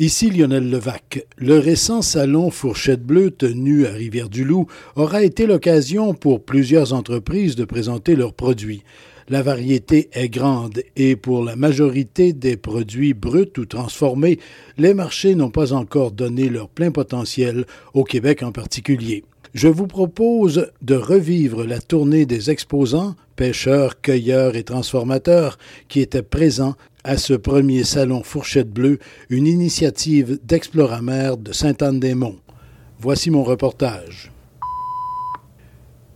Ici Lionel Levac. Le récent salon Fourchette Bleue tenu à Rivière-du-Loup aura été l'occasion pour plusieurs entreprises de présenter leurs produits. La variété est grande et pour la majorité des produits bruts ou transformés, les marchés n'ont pas encore donné leur plein potentiel, au Québec en particulier. Je vous propose de revivre la tournée des exposants, pêcheurs, cueilleurs et transformateurs qui étaient présents à ce premier salon Fourchette Bleue, une initiative d'Exploramer de Sainte-Anne-des-Monts. Voici mon reportage.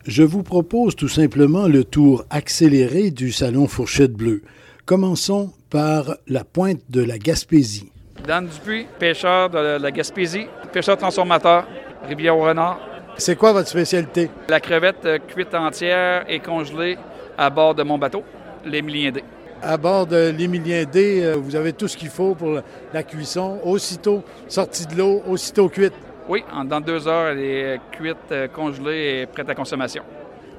Je vous propose tout simplement le tour accéléré du salon Fourchette Bleue. Commençons par la pointe de la Gaspésie. Dan Dupuis, pêcheur de la Gaspésie, pêcheur transformateur, Rivière-au-Renard. C'est quoi votre spécialité? La crevette euh, cuite entière et congelée à bord de mon bateau, l'Émilien D à bord de l'Émilien D, euh, vous avez tout ce qu'il faut pour la cuisson. Aussitôt sortie de l'eau, aussitôt cuite. Oui, en dans deux heures, elle est cuite, euh, congelée et prête à consommation.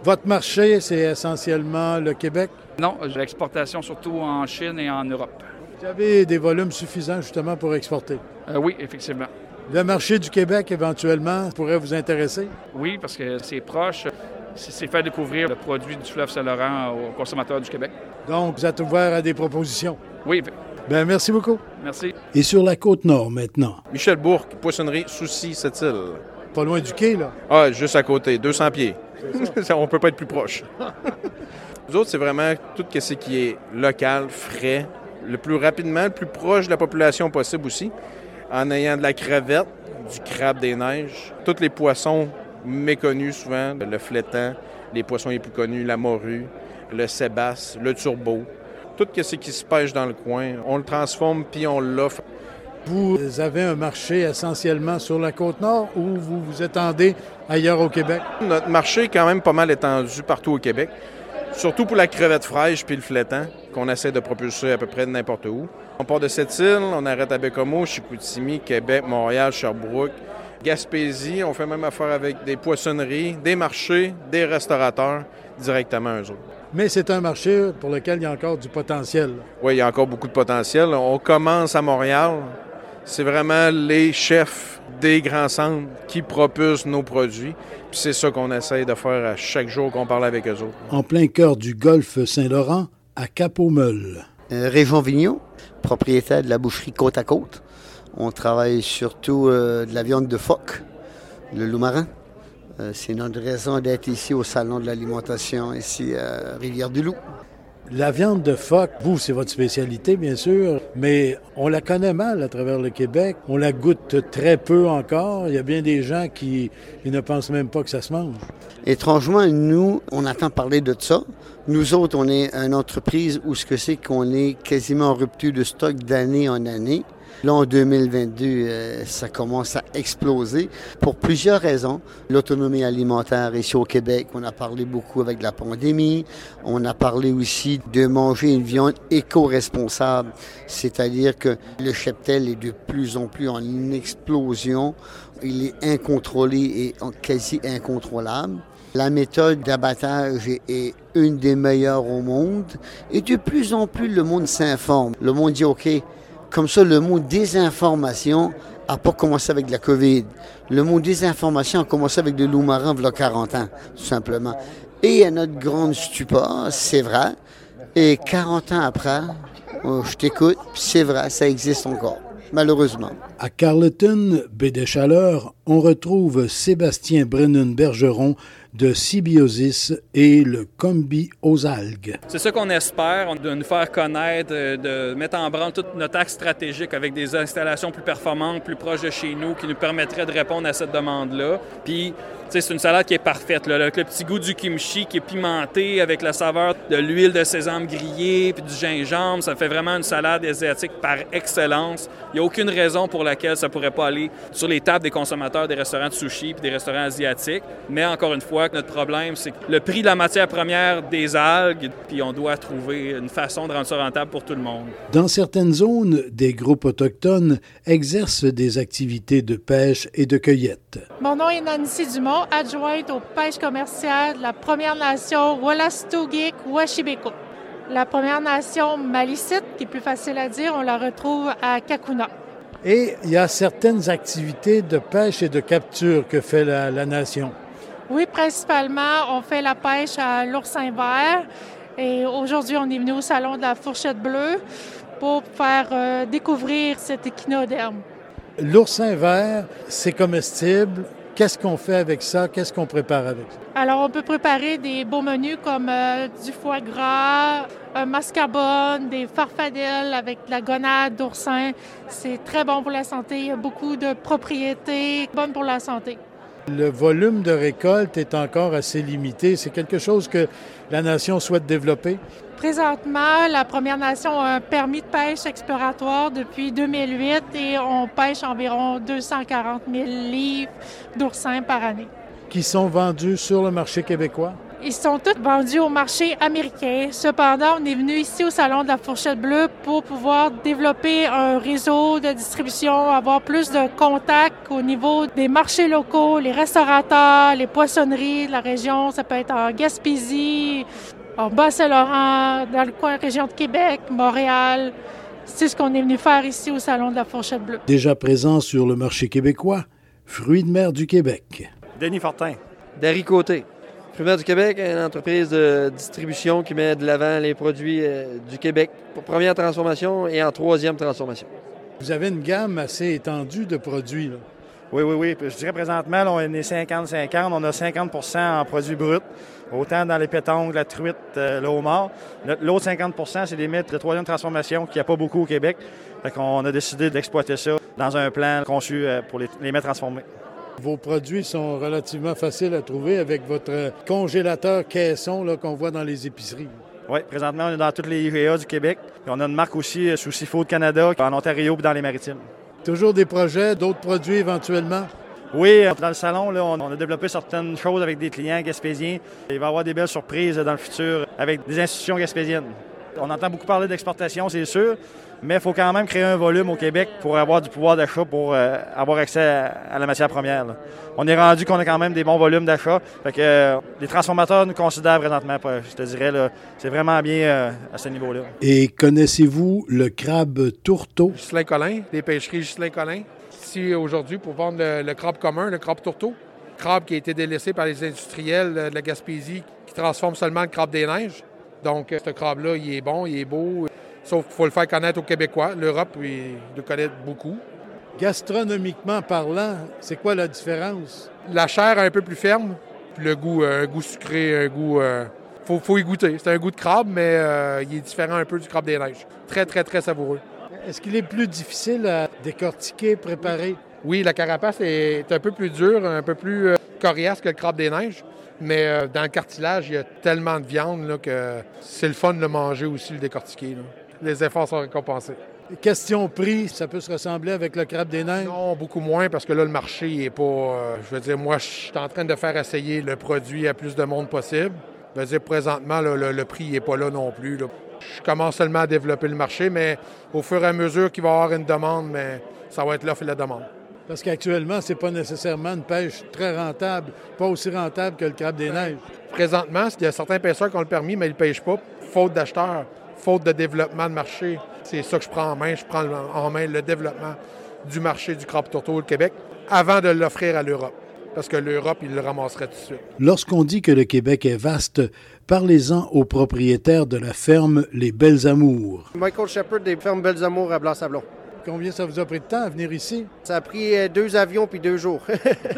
Votre marché, c'est essentiellement le Québec? Non, j'ai l'exportation surtout en Chine et en Europe. Vous avez des volumes suffisants justement pour exporter? Euh, oui, effectivement. Le marché du Québec, éventuellement, pourrait vous intéresser? Oui, parce que c'est proche c'est faire découvrir le produit du fleuve Saint-Laurent aux consommateurs du Québec. Donc, vous êtes ouvert à des propositions? Oui. Bien, merci beaucoup. Merci. Et sur la côte nord maintenant? Michel Bourque, poissonnerie Souci, cette île. Pas loin du quai, là? Ah, juste à côté, 200 pieds. On peut pas être plus proche. Nous autres, c'est vraiment tout ce qui est local, frais, le plus rapidement, le plus proche de la population possible aussi, en ayant de la crevette, du crabe des neiges, tous les poissons méconnus souvent, le flétan, les poissons les plus connus, la morue, le sébasse, le turbo. Tout ce qui se pêche dans le coin, on le transforme puis on l'offre. Vous avez un marché essentiellement sur la côte nord ou vous vous étendez ailleurs au Québec? Notre marché est quand même pas mal étendu partout au Québec, surtout pour la crevette fraîche puis le flétan qu'on essaie de propulser à peu près n'importe où. On part de cette île, on arrête à Bécomo, Chicoutimi, Québec, Montréal, Sherbrooke, Gaspésie. On fait même affaire avec des poissonneries, des marchés, des restaurateurs directement eux autres. Mais c'est un marché pour lequel il y a encore du potentiel. Oui, il y a encore beaucoup de potentiel. On commence à Montréal. C'est vraiment les chefs des grands centres qui propulsent nos produits. Puis c'est ça qu'on essaye de faire à chaque jour qu'on parle avec eux autres. En plein cœur du golfe Saint-Laurent, à Cap-aux-Meules. Euh, Région Vignon, propriétaire de la boucherie Côte à Côte. On travaille surtout euh, de la viande de phoque, le loup marin. Euh, c'est notre raison d'être ici au Salon de l'alimentation, ici à Rivière-du-Loup. La viande de phoque, vous, c'est votre spécialité, bien sûr, mais on la connaît mal à travers le Québec. On la goûte très peu encore. Il y a bien des gens qui ne pensent même pas que ça se mange. Étrangement, nous, on entend parler de ça. Nous autres, on est une entreprise où ce que c'est qu'on est quasiment en rupture de stock d'année en année. Là, en 2022, euh, ça commence à exploser pour plusieurs raisons. L'autonomie alimentaire ici au Québec, on a parlé beaucoup avec la pandémie. On a parlé aussi de manger une viande éco-responsable, c'est-à-dire que le cheptel est de plus en plus en explosion. Il est incontrôlé et quasi incontrôlable. La méthode d'abattage est une des meilleures au monde et de plus en plus le monde s'informe. Le monde dit OK, comme ça, le mot désinformation n'a pas commencé avec la COVID. Le mot désinformation a commencé avec le loup marin il y a 40 ans, tout simplement. Et à notre grande stupeur, c'est vrai. Et 40 ans après, oh, je t'écoute, c'est vrai, ça existe encore, malheureusement. À Carleton, baie des on retrouve Sébastien Brennan-Bergeron de Symbiosis et le Combi aux algues. C'est ça qu'on espère, de nous faire connaître, de mettre en branle tout notre axe stratégique avec des installations plus performantes, plus proches de chez nous, qui nous permettraient de répondre à cette demande-là. Puis c'est une salade qui est parfaite, là, avec le petit goût du kimchi qui est pimenté, avec la saveur de l'huile de sésame grillée, puis du gingembre. Ça fait vraiment une salade asiatique par excellence. Il n'y a aucune raison pour laquelle ça ne pourrait pas aller sur les tables des consommateurs des restaurants de sushi puis des restaurants asiatiques. Mais encore une fois, notre problème, c'est le prix de la matière première des algues, puis on doit trouver une façon de rendre ça rentable pour tout le monde. Dans certaines zones, des groupes autochtones exercent des activités de pêche et de cueillette. Mon nom est Nancy Dumont, adjointe aux pêches commerciales de la Première Nation Wallastugik Washibeko. La Première Nation Malicite, qui est plus facile à dire, on la retrouve à Kakuna. Et il y a certaines activités de pêche et de capture que fait la, nation. Oui, principalement, on fait la pêche à l'oursin vert. Et aujourd'hui, on est venu au Salon de la Fourchette Bleue pour faire euh, découvrir cet échinoderme. L'oursin vert, c'est comestible. Qu'est-ce qu'on fait avec ça? Qu'est-ce qu'on prépare avec ça? Alors, on peut préparer des beaux menus comme euh, du foie gras, un mascarpone, des farfadelles avec de la gonade d'oursin. C'est très bon pour la santé. Il y a beaucoup de propriétés bonnes pour la santé. Le volume de récolte est encore assez limité. C'est quelque chose que la nation souhaite développer? Présentement, la Première Nation a un permis de pêche exploratoire depuis 2008 et on pêche environ 240 000 livres d'oursins par année. Qui sont vendus sur le marché québécois? Ils sont tous vendus au marché américain. Cependant, on est venu ici au Salon de la Fourchette Bleue pour pouvoir développer un réseau de distribution, avoir plus de contacts au niveau des marchés locaux, les restaurateurs, les poissonneries de la région. Ça peut être en Gaspésie, en Bas-Saint-Laurent, dans le coin région de Québec, Montréal. C'est ce qu'on est venu faire ici au Salon de la Fourchette Bleue. Déjà présent sur le marché québécois, Fruits de mer du Québec. Denis Fortin. Dari Côté. Fruits de mer du Québec, une entreprise de distribution qui met de l'avant les produits euh, du Québec pour première transformation et en troisième transformation. Vous avez une gamme assez étendue de produits. Là. Oui, oui, oui. Je dirais présentement, on est 50-50. On a 50% en produits bruts, autant dans les pétanques, la truite, euh, le homard. L'autre 50% c'est des mètres de troisième transformation qu'il n'y a pas beaucoup au Québec. Fait qu'on a décidé d'exploiter ça dans un plan conçu euh, pour les, les mettre transformés. Vos produits sont relativement faciles à trouver avec votre congélateur caisson qu'on voit dans les épiceries. Oui, présentement, on est dans toutes les IGA du Québec. on a une marque aussi euh, sous de Canada, en Ontario et dans les maritimes. Toujours des projets, d'autres produits éventuellement? Oui, dans le salon, on a développé certaines choses avec des clients gaspésiens. Il va y avoir des belles surprises dans le futur avec des institutions gaspésiennes. On entend beaucoup parler d'exportation, c'est sûr, mais il faut quand même créer un volume au Québec pour avoir du pouvoir d'achat, pour euh, avoir accès à, la matière première. On est rendu qu'on a quand même des bons volumes d'achat. Fait que euh, les transformateurs nous considèrent présentement, je te dirais, c'est vraiment bien euh, à ce niveau-là. Et connaissez-vous le crabe tourteau? Gislain Collin, des pêcheries Gislain Collin. Ici aujourd'hui pour vendre le, crabe commun, le crabe tourteau. Crabe qui a été délaissé par les industriels de la Gaspésie qui transforment seulement le crabe des neiges. Donc, ce crabe-là, il est bon, il est beau. Sauf qu'il faut le faire connaître aux Québécois. L'Europe, il le connaît beaucoup. Gastronomiquement parlant, c'est quoi la différence? La chair est un peu plus ferme, le goût, euh, un goût sucré, un goût. Euh, faut, faut y goûter. C'est un goût de crabe, mais euh, il est différent un peu du crabe des neiges. Très, très, très savoureux. Est-ce qu'il est plus difficile à décortiquer, préparer? Oui, la carapace est un peu plus dure, un peu plus coriace que le crabe des neiges. Mais dans le cartilage, il y a tellement de viande que c'est le fun de le manger aussi, le décortiquer les efforts sont récompensés. Question prix, ça peut se ressembler avec le crabe des neiges? Non, beaucoup moins parce que là, le marché n'est pas. Euh, je veux dire, moi, je suis en train de faire essayer le produit à plus de monde possible. Je veux dire, présentement, le, prix n'est pas là non plus. Je commence seulement à développer le marché, mais au fur et à mesure qu'il va y avoir une demande, mais ça va être l'offre et la demande. Parce qu'actuellement, ce n'est pas nécessairement une pêche très rentable, pas aussi rentable que le crabe des neiges. Présentement, il y a certains pêcheurs qui ont le permis, mais ils ne pêchent pas, faute d'acheteurs faute de développement de marché. C'est ça que je prends en main. Je prends en main le développement du marché du crabe tourteau au Québec avant de l'offrir à l'Europe. Parce que l'Europe, il le ramasserait tout de suite. Lorsqu'on dit que le Québec est vaste, parlez-en aux propriétaires de la ferme Les Belles Amours. Michael Shepard des fermes Belles Amours à Blanc-Sablon. Combien ça vous a pris de temps à venir ici? Ça a pris euh, deux avions puis deux jours.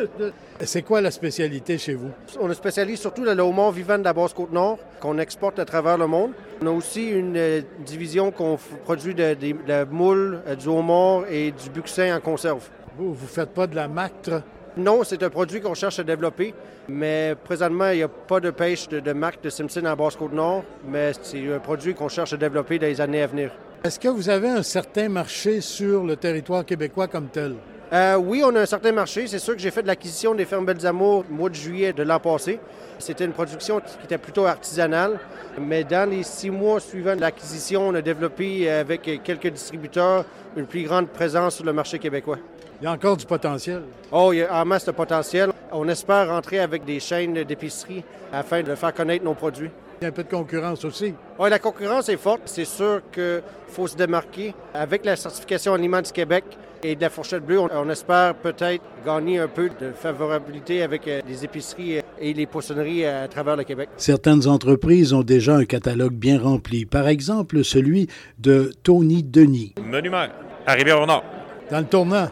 C'est quoi la spécialité chez vous? On est spécialiste surtout dans le homard vivant de la Basse-Côte-Nord qu'on exporte à travers le monde. On a aussi une euh, division qu'on produit de, de, de moules, euh, du homard et du buxin en conserve. Vous, vous faites pas de la mactre? Non, c'est un produit qu'on cherche à développer, mais présentement, il n'y a pas de pêche de, de marque de Simpson en Basse-Côte-Nord, mais c'est un produit qu'on cherche à développer dans les années à venir. Est-ce que vous avez un certain marché sur le territoire québécois comme tel? Euh, oui, on a un certain marché. C'est sûr que j'ai fait de l'acquisition des fermes Belles Amours au mois de juillet de l'an passé. C'était une production qui était plutôt artisanale, mais dans les six mois suivant l'acquisition, on a développé avec quelques distributeurs une plus grande présence sur le marché québécois. Il y a encore du potentiel. Oh, il y a en masse de potentiel. On espère rentrer avec des chaînes d'épicerie afin de faire connaître nos produits. Il y a un peu de concurrence aussi. Oui, la concurrence est forte. C'est sûr qu'il faut se démarquer. Avec la certification Aliments du Québec et de la fourchette bleue, on, on espère peut-être gagner un peu de favorabilité avec euh, les épiceries et les poissonneries à travers le Québec. Certaines entreprises ont déjà un catalogue bien rempli. Par exemple, celui de Tony Denis. Menu mère, à Rivière-au-Nord. Dans le tournant?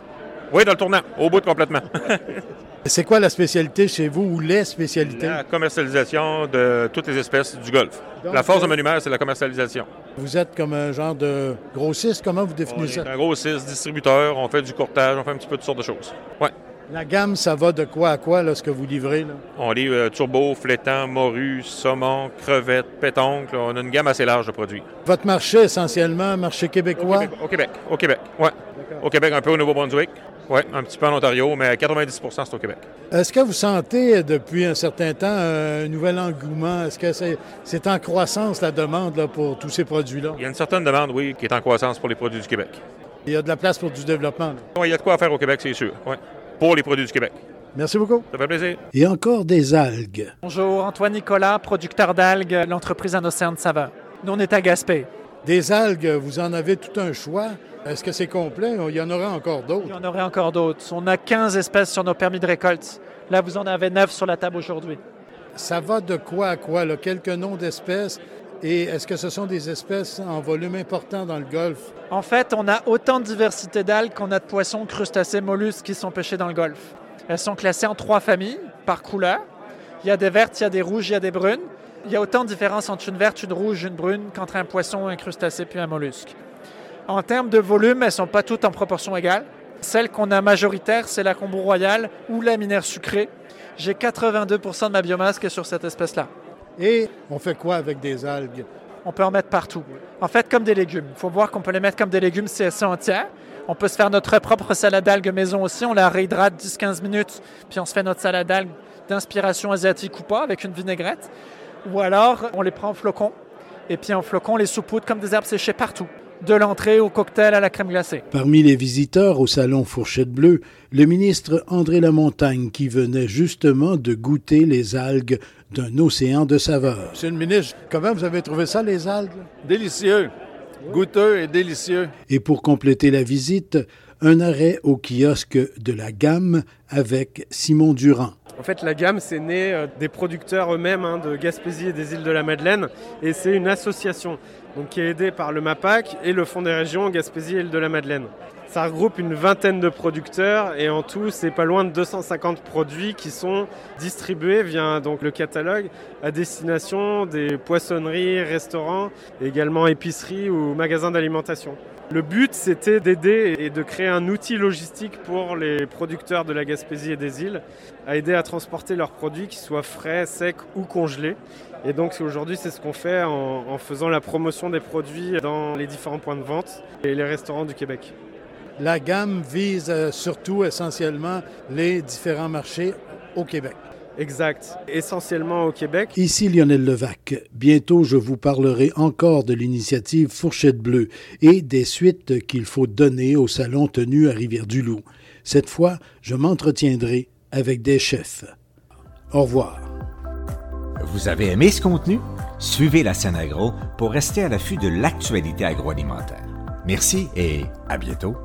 Oui, dans le tournant, au bout de complètement. C'est quoi la spécialité chez vous ou les spécialités? La commercialisation de toutes les espèces du golfe. Donc, la force de Monumère, c'est la commercialisation. Vous êtes comme un genre de grossiste, comment vous On définissez est ça? un grossiste, distributeur, on fait du courtage, on fait un petit peu toutes sortes de choses. Ouais. La gamme, ça va de quoi à quoi, là, ce que vous livrez? Là? On livre euh, turbo, flétan, morue, saumon, crevettes, pétoncle. On a une gamme assez large de produits. Votre marché, essentiellement, marché québécois? Au Québec, au Québec, ouais. Au Québec, un peu au Nouveau-Brunswick. Oui, un petit peu en Ontario, mais 90% c'est au Québec. Est-ce que vous sentez depuis un certain temps un nouvel engouement? Est-ce que c'est c'est en croissance la demande là, pour tous ces produits-là? Il y a une certaine demande, oui, qui est en croissance pour les produits du Québec. Il y a de la place pour du développement. Oui, il y a de quoi faire au Québec, c'est sûr. Ouais. Pour les produits du Québec. Merci beaucoup. Ça fait plaisir. Et encore des algues. Bonjour, Antoine Nicolas, producteur d'algues, l'entreprise Un Océan de Saveur. Nous, on est à Gaspé. Des algues, vous en avez tout un choix. Est-ce que c'est complet? Il y en aura encore d'autres. Il y en aurait encore d'autres. On a 15 espèces sur nos permis de récolte. Là, vous en avez 9 sur la table aujourd'hui. Ça va de quoi à quoi? Là? Quelques noms d'espèces. Et est-ce que ce sont des espèces en volume important dans le golfe? En fait, on a autant de diversité d'algues qu'on a de poissons, crustacés, mollusques qui sont pêchés dans le golfe. Elles sont classées en trois familles par couleur. Il y a des vertes, il y a des rouges, il y a des brunes. Il y a autant de différences entre une verte, une rouge, une brune qu'entre un poisson, un crustacé puis un mollusque. En termes de volume, elles ne sont pas toutes en proportion égale. Celle qu'on a majoritaire, c'est la combo royale ou la minère sucrée. J'ai 82% de ma biomasse qui est sur cette espèce-là. Et on fait quoi avec des algues? On peut en mettre partout. En fait, comme des légumes. Il faut voir qu'on peut les mettre comme des légumes si elles sont entières. On peut se faire notre propre salade d'algues maison aussi. On la réhydrate 10-15 minutes, puis on se fait notre salade d'algues d'inspiration asiatique ou pas, avec une vinaigrette. Ou alors, on les prend en flocons, et puis en flocons, on les saupoudre comme des herbes séchées partout. De l'entrée au cocktail à la crème glacée. Parmi les visiteurs au salon Fourchette Bleue, le ministre André Lamontagne qui venait justement de goûter les algues d'un océan de saveurs. Monsieur le ministre, comment vous avez trouvé ça, les algues? Délicieux. Goûteux et délicieux. Et pour compléter la visite, un arrêt au kiosque de la gamme avec Simon Durand. En fait, la gamme, c'est né euh, des producteurs eux-mêmes hein, de Gaspésie et des îles de la Madeleine. Et c'est une association donc, qui est aidée par le MAPAC et le Fonds des régions Gaspésie et îles de la Madeleine. Ça regroupe une vingtaine de producteurs et en tout, c'est pas loin de 250 produits qui sont distribués via donc, le catalogue à destination des poissonneries, restaurants, également épiceries ou magasins d'alimentation. Le but, c'était d'aider et de créer un outil logistique pour les producteurs de la Gaspésie et des îles à aider à transporter leurs produits, qu'ils soient frais, secs ou congelés. Et donc aujourd'hui, c'est ce qu'on fait en, en faisant la promotion des produits dans les différents points de vente et les restaurants du Québec. La gamme vise euh, surtout essentiellement les différents marchés au Québec. Exact, essentiellement au Québec. Ici Lionel Levac. Bientôt, je vous parlerai encore de l'initiative Fourchette Bleue et des suites qu'il faut donner au salon tenu à Rivière-du-Loup. Cette fois, je m'entretiendrai avec des chefs. Au revoir. Vous avez aimé ce contenu? Suivez la scène agro pour rester à l'affût de l'actualité agroalimentaire. Merci et à bientôt.